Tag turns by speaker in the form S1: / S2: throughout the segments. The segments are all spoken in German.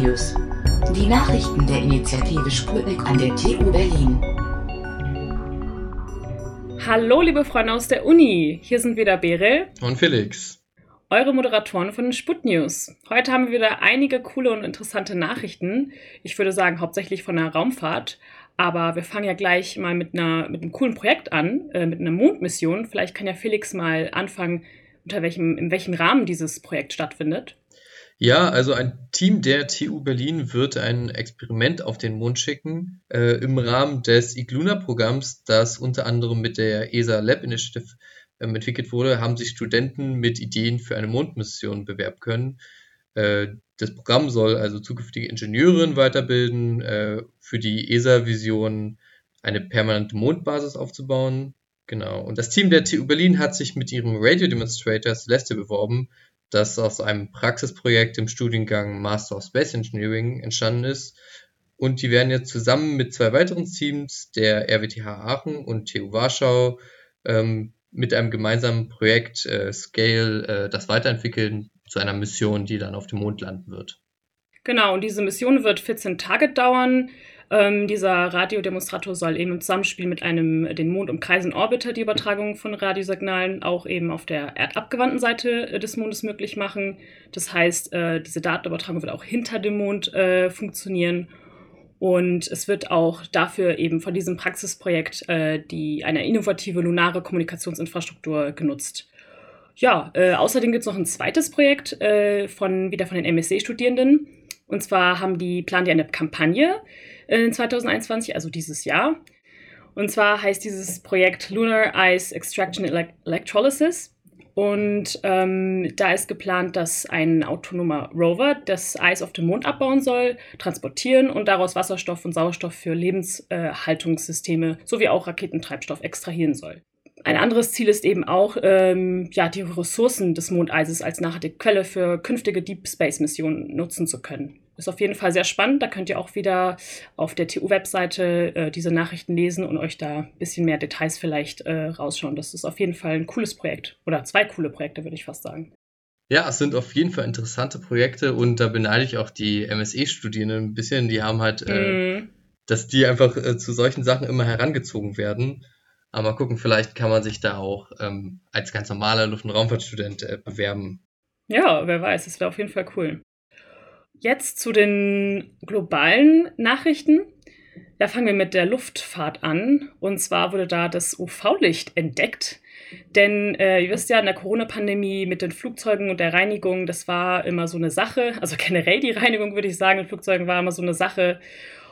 S1: News. Die Nachrichten der Initiative Sputnik an der TU Berlin.
S2: Hallo, liebe Freunde aus der Uni. Hier sind wieder Bere
S3: und Felix.
S2: Eure Moderatoren von den Sput News. Heute haben wir wieder einige coole und interessante Nachrichten. Ich würde sagen, hauptsächlich von der Raumfahrt. Aber wir fangen ja gleich mal mit, einer, mit einem coolen Projekt an, äh, mit einer Mondmission. Vielleicht kann ja Felix mal anfangen, unter welchem, in welchem Rahmen dieses Projekt stattfindet.
S3: Ja, also ein Team der TU Berlin wird ein Experiment auf den Mond schicken äh, im Rahmen des Igluna-Programms, das unter anderem mit der ESA Lab Initiative ähm, entwickelt wurde, haben sich Studenten mit Ideen für eine Mondmission bewerben können. Äh, das Programm soll also zukünftige Ingenieurinnen weiterbilden, äh, für die ESA-Vision eine permanente Mondbasis aufzubauen. Genau. Und das Team der TU Berlin hat sich mit ihrem Radio Demonstrator Celeste beworben das aus einem Praxisprojekt im Studiengang Master of Space Engineering entstanden ist. Und die werden jetzt zusammen mit zwei weiteren Teams, der RWTH Aachen und TU Warschau, ähm, mit einem gemeinsamen Projekt äh, Scale äh, das weiterentwickeln zu einer Mission, die dann auf dem Mond landen wird.
S2: Genau, und diese Mission wird 14 Tage dauern. Ähm, dieser Radiodemonstrator soll eben im Zusammenspiel mit einem den Mond umkreisenden Orbiter die Übertragung von Radiosignalen auch eben auf der erdabgewandten Seite äh, des Mondes möglich machen. Das heißt, äh, diese Datenübertragung wird auch hinter dem Mond äh, funktionieren. Und es wird auch dafür eben von diesem Praxisprojekt äh, die, eine innovative lunare Kommunikationsinfrastruktur genutzt. Ja, äh, außerdem gibt es noch ein zweites Projekt äh, von wieder von den MSc-Studierenden. Und zwar haben die planen die eine Kampagne, in 2021, also dieses Jahr. Und zwar heißt dieses Projekt Lunar Ice Extraction Electrolysis. Und ähm, da ist geplant, dass ein autonomer Rover das Eis auf dem Mond abbauen soll, transportieren und daraus Wasserstoff und Sauerstoff für Lebenshaltungssysteme sowie auch Raketentreibstoff extrahieren soll. Ein anderes Ziel ist eben auch, ähm, ja, die Ressourcen des Mondeises als nachhaltige Quelle für künftige Deep Space Missionen nutzen zu können. Ist auf jeden Fall sehr spannend. Da könnt ihr auch wieder auf der TU-Webseite äh, diese Nachrichten lesen und euch da ein bisschen mehr Details vielleicht äh, rausschauen. Das ist auf jeden Fall ein cooles Projekt. Oder zwei coole Projekte, würde ich fast sagen.
S3: Ja, es sind auf jeden Fall interessante Projekte und da beneide ich auch die MSE-Studierenden ein bisschen. Die haben halt, äh, mm. dass die einfach äh, zu solchen Sachen immer herangezogen werden. Aber mal gucken, vielleicht kann man sich da auch ähm, als ganz normaler Luft- und Raumfahrtstudent äh, bewerben.
S2: Ja, wer weiß, das wäre auf jeden Fall cool. Jetzt zu den globalen Nachrichten. Da fangen wir mit der Luftfahrt an. Und zwar wurde da das UV-Licht entdeckt. Denn äh, ihr wisst ja, in der Corona-Pandemie mit den Flugzeugen und der Reinigung, das war immer so eine Sache. Also generell die Reinigung, würde ich sagen, in Flugzeugen war immer so eine Sache.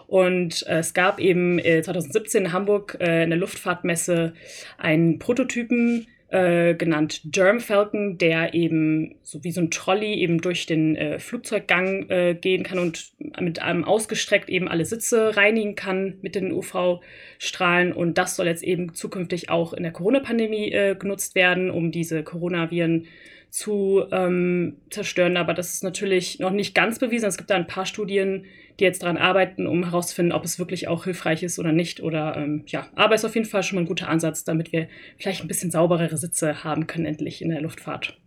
S2: Und äh, es gab eben äh, 2017 in Hamburg äh, in der Luftfahrtmesse einen Prototypen, äh, genannt Germ Falcon, der eben so wie so ein Trolley eben durch den äh, Flugzeuggang äh, gehen kann und mit einem ausgestreckt eben alle Sitze reinigen kann mit den UV-Strahlen. Und das soll jetzt eben zukünftig auch in der Corona-Pandemie äh, genutzt werden, um diese Coronaviren zu ähm, zerstören. Aber das ist natürlich noch nicht ganz bewiesen. Es gibt da ein paar Studien, die jetzt daran arbeiten, um herauszufinden, ob es wirklich auch hilfreich ist oder nicht. Oder ähm, ja, aber es ist auf jeden Fall schon mal ein guter Ansatz, damit wir vielleicht ein bisschen sauberere Sitze haben können, endlich in der Luftfahrt.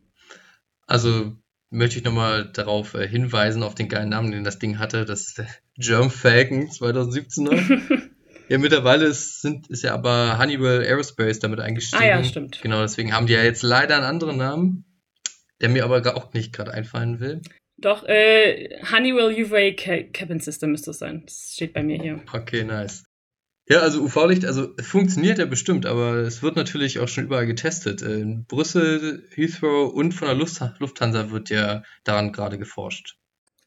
S3: Also möchte ich nochmal darauf äh, hinweisen, auf den geilen Namen, den das Ding hatte. Das ist der Germ Falcon 2017 Ja, mittlerweile ist, sind, ist ja aber Honeywell Aerospace damit eingestiegen. Ah
S2: ja, stimmt.
S3: Genau, deswegen haben die ja jetzt leider einen anderen Namen der mir aber auch nicht gerade einfallen will.
S2: Doch, äh, Honeywell UVA Cabin System müsste es sein. Das steht bei mir hier.
S3: Okay, nice. Ja, also UV-Licht, also funktioniert ja bestimmt, aber es wird natürlich auch schon überall getestet. In Brüssel, Heathrow und von der Lufthansa wird ja daran gerade geforscht.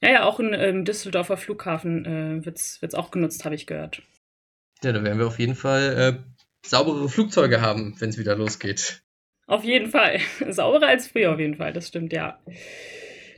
S2: Ja, ja, auch in ähm, Düsseldorfer Flughafen äh, wird es auch genutzt, habe ich gehört.
S3: Ja, da werden wir auf jeden Fall äh, sauberere Flugzeuge haben, wenn es wieder losgeht.
S2: Auf jeden Fall. Sauberer als früher auf jeden Fall, das stimmt, ja.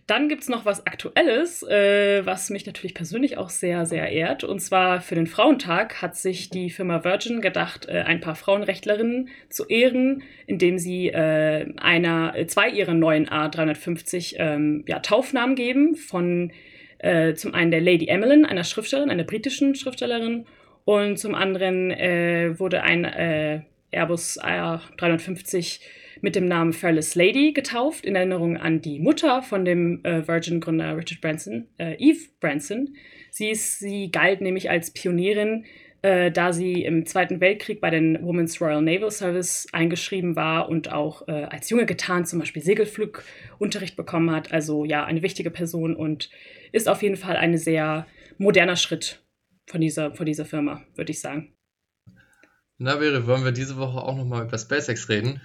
S2: Dann gibt es noch was Aktuelles, äh, was mich natürlich persönlich auch sehr, sehr ehrt. Und zwar für den Frauentag hat sich die Firma Virgin gedacht, äh, ein paar Frauenrechtlerinnen zu ehren, indem sie äh, einer, äh, zwei ihrer neuen A350 ähm, ja, Taufnamen geben. Von äh, zum einen der Lady Emmeline, einer Schriftstellerin, einer britischen Schriftstellerin, und zum anderen äh, wurde ein Airbus A350 mit dem Namen Fearless Lady getauft, in Erinnerung an die Mutter von dem äh, Virgin-Gründer Richard Branson, äh, Eve Branson. Sie, ist, sie galt nämlich als Pionierin, äh, da sie im Zweiten Weltkrieg bei den Women's Royal Naval Service eingeschrieben war und auch äh, als Junge getan zum Beispiel Segelflugunterricht bekommen hat. Also ja, eine wichtige Person und ist auf jeden Fall ein sehr moderner Schritt von dieser, von dieser Firma, würde ich sagen.
S3: Na, Vere, wollen wir diese Woche auch nochmal über SpaceX reden?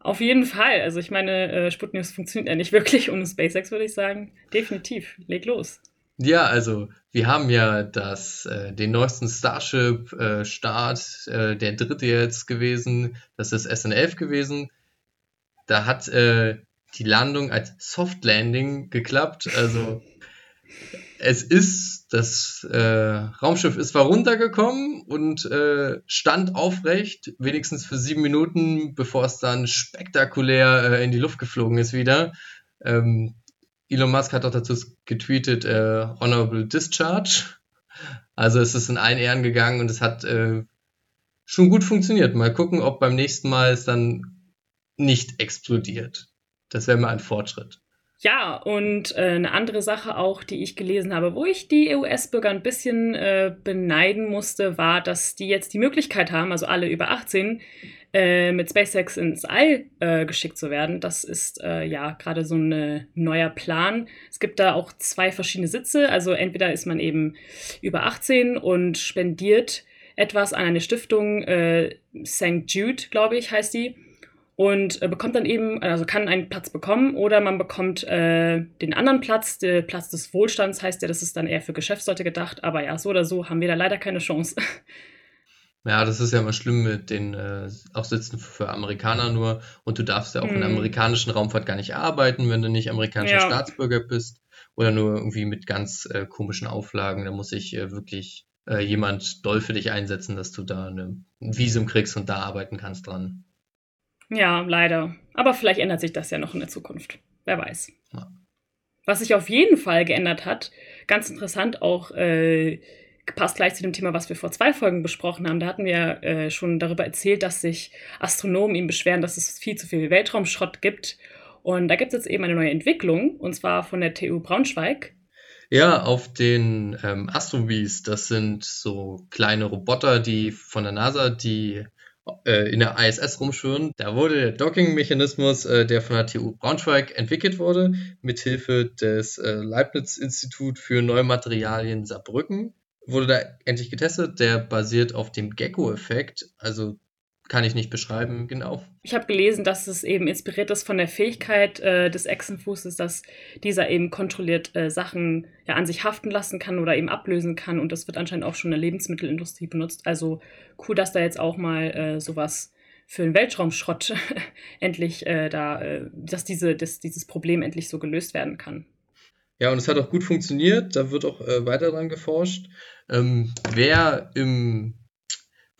S2: Auf jeden Fall. Also ich meine, äh, Sputnik funktioniert ja nicht wirklich ohne SpaceX, würde ich sagen. Definitiv. Leg los.
S3: Ja, also wir haben ja das, äh, den neuesten Starship-Start, äh, äh, der dritte jetzt gewesen. Das ist SN11 gewesen. Da hat äh, die Landung als Soft Landing geklappt. Also es ist, das äh, Raumschiff ist zwar runtergekommen und äh, stand aufrecht, wenigstens für sieben Minuten, bevor es dann spektakulär äh, in die Luft geflogen ist wieder. Ähm, Elon Musk hat auch dazu getweetet, äh, Honorable Discharge. Also es ist in allen Ehren gegangen und es hat äh, schon gut funktioniert. Mal gucken, ob beim nächsten Mal es dann nicht explodiert. Das wäre mal ein Fortschritt.
S2: Ja, und äh, eine andere Sache auch, die ich gelesen habe, wo ich die US-Bürger ein bisschen äh, beneiden musste, war, dass die jetzt die Möglichkeit haben, also alle über 18, äh, mit SpaceX ins All äh, geschickt zu werden. Das ist äh, ja gerade so ein neuer Plan. Es gibt da auch zwei verschiedene Sitze. Also entweder ist man eben über 18 und spendiert etwas an eine Stiftung, äh, St. Jude, glaube ich, heißt die und äh, bekommt dann eben, also kann einen Platz bekommen oder man bekommt äh, den anderen Platz, der Platz des Wohlstands heißt der, das ist dann eher für Geschäftsleute gedacht, aber ja, so oder so haben wir da leider keine Chance.
S3: Ja, das ist ja immer schlimm mit den äh, Aufsitzen für Amerikaner nur und du darfst ja auch mm. in der mhm. amerikanischen Raumfahrt gar nicht arbeiten, wenn du nicht amerikanischer ja. Staatsbürger bist oder nur irgendwie mit ganz äh, komischen Auflagen. Da muss sich äh, wirklich äh, jemand doll für dich einsetzen, dass du da eine, ein Visum kriegst und da arbeiten kannst dran.
S2: Ja, leider. Aber vielleicht ändert sich das ja noch in der Zukunft. Wer weiß. Ja. Was sich auf jeden Fall geändert hat, ganz interessant auch, äh, passt gleich zu dem Thema, was wir vor zwei Folgen besprochen haben. Da hatten wir äh, schon darüber erzählt, dass sich Astronomen ihm beschweren, dass es viel zu viel Weltraumschrott gibt. Und da gibt es jetzt eben eine neue Entwicklung, und zwar von der TU Braunschweig.
S3: Ja, auf den ähm, Astrobees, das sind so kleine Roboter, die von der NASA, die äh, in der ISS rumschwirren. Da wurde der Docking-Mechanismus, äh, der von der TU Braunschweig entwickelt wurde, mithilfe des äh, Leibniz-Institut für Neue Materialien Saarbrücken, wurde da endlich getestet. Der basiert auf dem Gecko-Effekt, also kann ich nicht beschreiben, genau.
S2: Ich habe gelesen, dass es eben inspiriert ist von der Fähigkeit äh, des Echsenfußes, dass dieser eben kontrolliert äh, Sachen ja, an sich haften lassen kann oder eben ablösen kann. Und das wird anscheinend auch schon in der Lebensmittelindustrie benutzt. Also cool, dass da jetzt auch mal äh, sowas für den Weltraumschrott endlich äh, da, äh, dass diese, dass dieses Problem endlich so gelöst werden kann.
S3: Ja, und es hat auch gut funktioniert. Da wird auch äh, weiter dran geforscht. Ähm, wer im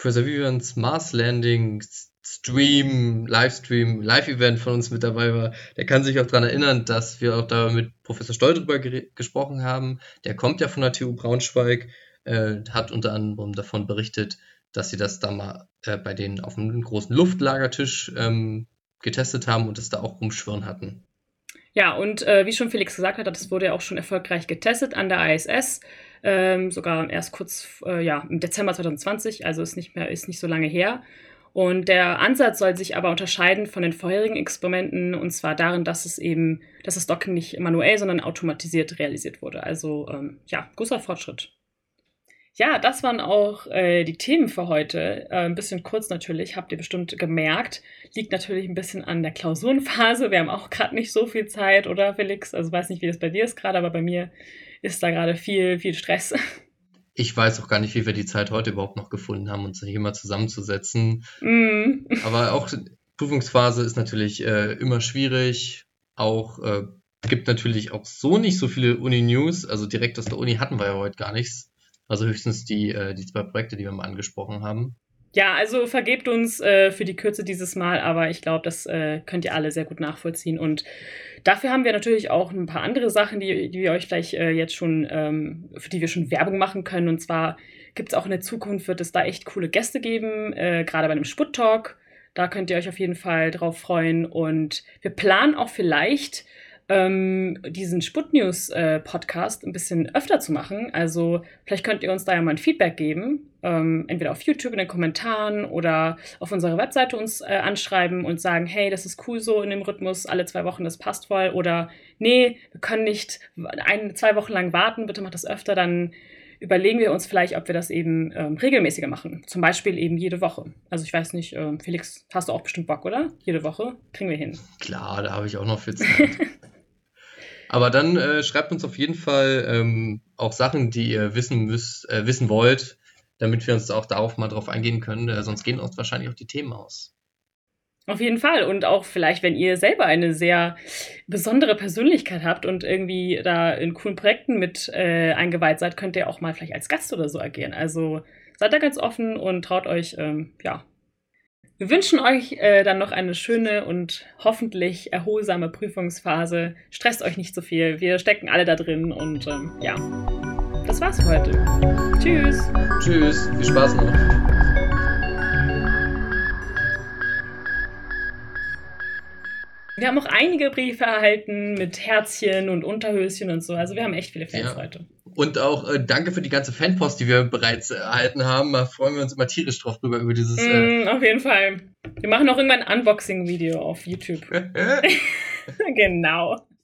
S3: Perseverance Mars Landing Stream, Livestream, Live-Event von uns mit dabei war, der kann sich auch daran erinnern, dass wir auch da mit Professor Stoll drüber gesprochen haben. Der kommt ja von der TU Braunschweig, äh, hat unter anderem davon berichtet, dass sie das da mal äh, bei denen auf einem großen Luftlagertisch ähm, getestet haben und es da auch rumschwirren hatten.
S2: Ja, und äh, wie schon Felix gesagt hat, das wurde ja auch schon erfolgreich getestet an der ISS ähm, sogar erst kurz, äh, ja, im Dezember 2020, also ist nicht mehr, ist nicht so lange her. Und der Ansatz soll sich aber unterscheiden von den vorherigen Experimenten und zwar darin, dass es eben, dass das Docking nicht manuell, sondern automatisiert realisiert wurde. Also ähm, ja, großer Fortschritt. Ja, das waren auch äh, die Themen für heute. Äh, ein bisschen kurz natürlich, habt ihr bestimmt gemerkt. Liegt natürlich ein bisschen an der Klausurenphase. Wir haben auch gerade nicht so viel Zeit, oder Felix? Also weiß nicht, wie das bei dir ist gerade, aber bei mir ist da gerade viel, viel Stress.
S3: Ich weiß auch gar nicht, wie wir die Zeit heute überhaupt noch gefunden haben, uns hier mal zusammenzusetzen. Mm. Aber auch Prüfungsphase ist natürlich äh, immer schwierig. Auch äh, gibt natürlich auch so nicht so viele Uni-News. Also direkt aus der Uni hatten wir ja heute gar nichts. Also höchstens die, äh, die zwei Projekte, die wir mal angesprochen haben.
S2: Ja, also vergebt uns äh, für die Kürze dieses Mal, aber ich glaube, das äh, könnt ihr alle sehr gut nachvollziehen. Und dafür haben wir natürlich auch ein paar andere Sachen, die, die wir euch vielleicht äh, jetzt schon, ähm, für die wir schon Werbung machen können. Und zwar gibt es auch in der Zukunft, wird es da echt coole Gäste geben, äh, gerade bei einem Sputt-Talk. Da könnt ihr euch auf jeden Fall drauf freuen. Und wir planen auch vielleicht ähm, diesen Sputnews-Podcast äh, ein bisschen öfter zu machen. Also vielleicht könnt ihr uns da ja mal ein Feedback geben. Ähm, entweder auf YouTube in den Kommentaren oder auf unserer Webseite uns äh, anschreiben und sagen, hey, das ist cool so in dem Rhythmus, alle zwei Wochen, das passt voll. Oder nee, wir können nicht ein, zwei Wochen lang warten, bitte macht das öfter, dann überlegen wir uns vielleicht, ob wir das eben ähm, regelmäßiger machen. Zum Beispiel eben jede Woche. Also ich weiß nicht, ähm, Felix, hast du auch bestimmt Bock, oder? Jede Woche kriegen wir hin.
S3: Klar, da habe ich auch noch für Zeit. Aber dann äh, schreibt uns auf jeden Fall ähm, auch Sachen, die ihr wissen müsst, äh, wissen wollt, damit wir uns auch darauf mal drauf eingehen können. Äh, sonst gehen uns wahrscheinlich auch die Themen aus.
S2: Auf jeden Fall. Und auch vielleicht, wenn ihr selber eine sehr besondere Persönlichkeit habt und irgendwie da in coolen Projekten mit äh, eingeweiht seid, könnt ihr auch mal vielleicht als Gast oder so agieren. Also seid da ganz offen und traut euch, ähm, ja, wir wünschen euch äh, dann noch eine schöne und hoffentlich erholsame Prüfungsphase. Stresst euch nicht so viel. Wir stecken alle da drin und ähm, ja, das war's für heute. Tschüss.
S3: Tschüss. Viel Spaß noch.
S2: Wir haben auch einige Briefe erhalten mit Herzchen und Unterhöschen und so. Also wir haben echt viele Fans ja. heute.
S3: Und auch äh, danke für die ganze Fanpost, die wir bereits äh, erhalten haben. Da freuen wir uns immer tierisch drauf drüber, über dieses.
S2: Äh mm, auf jeden Fall. Wir machen auch irgendwann ein Unboxing-Video auf YouTube. genau.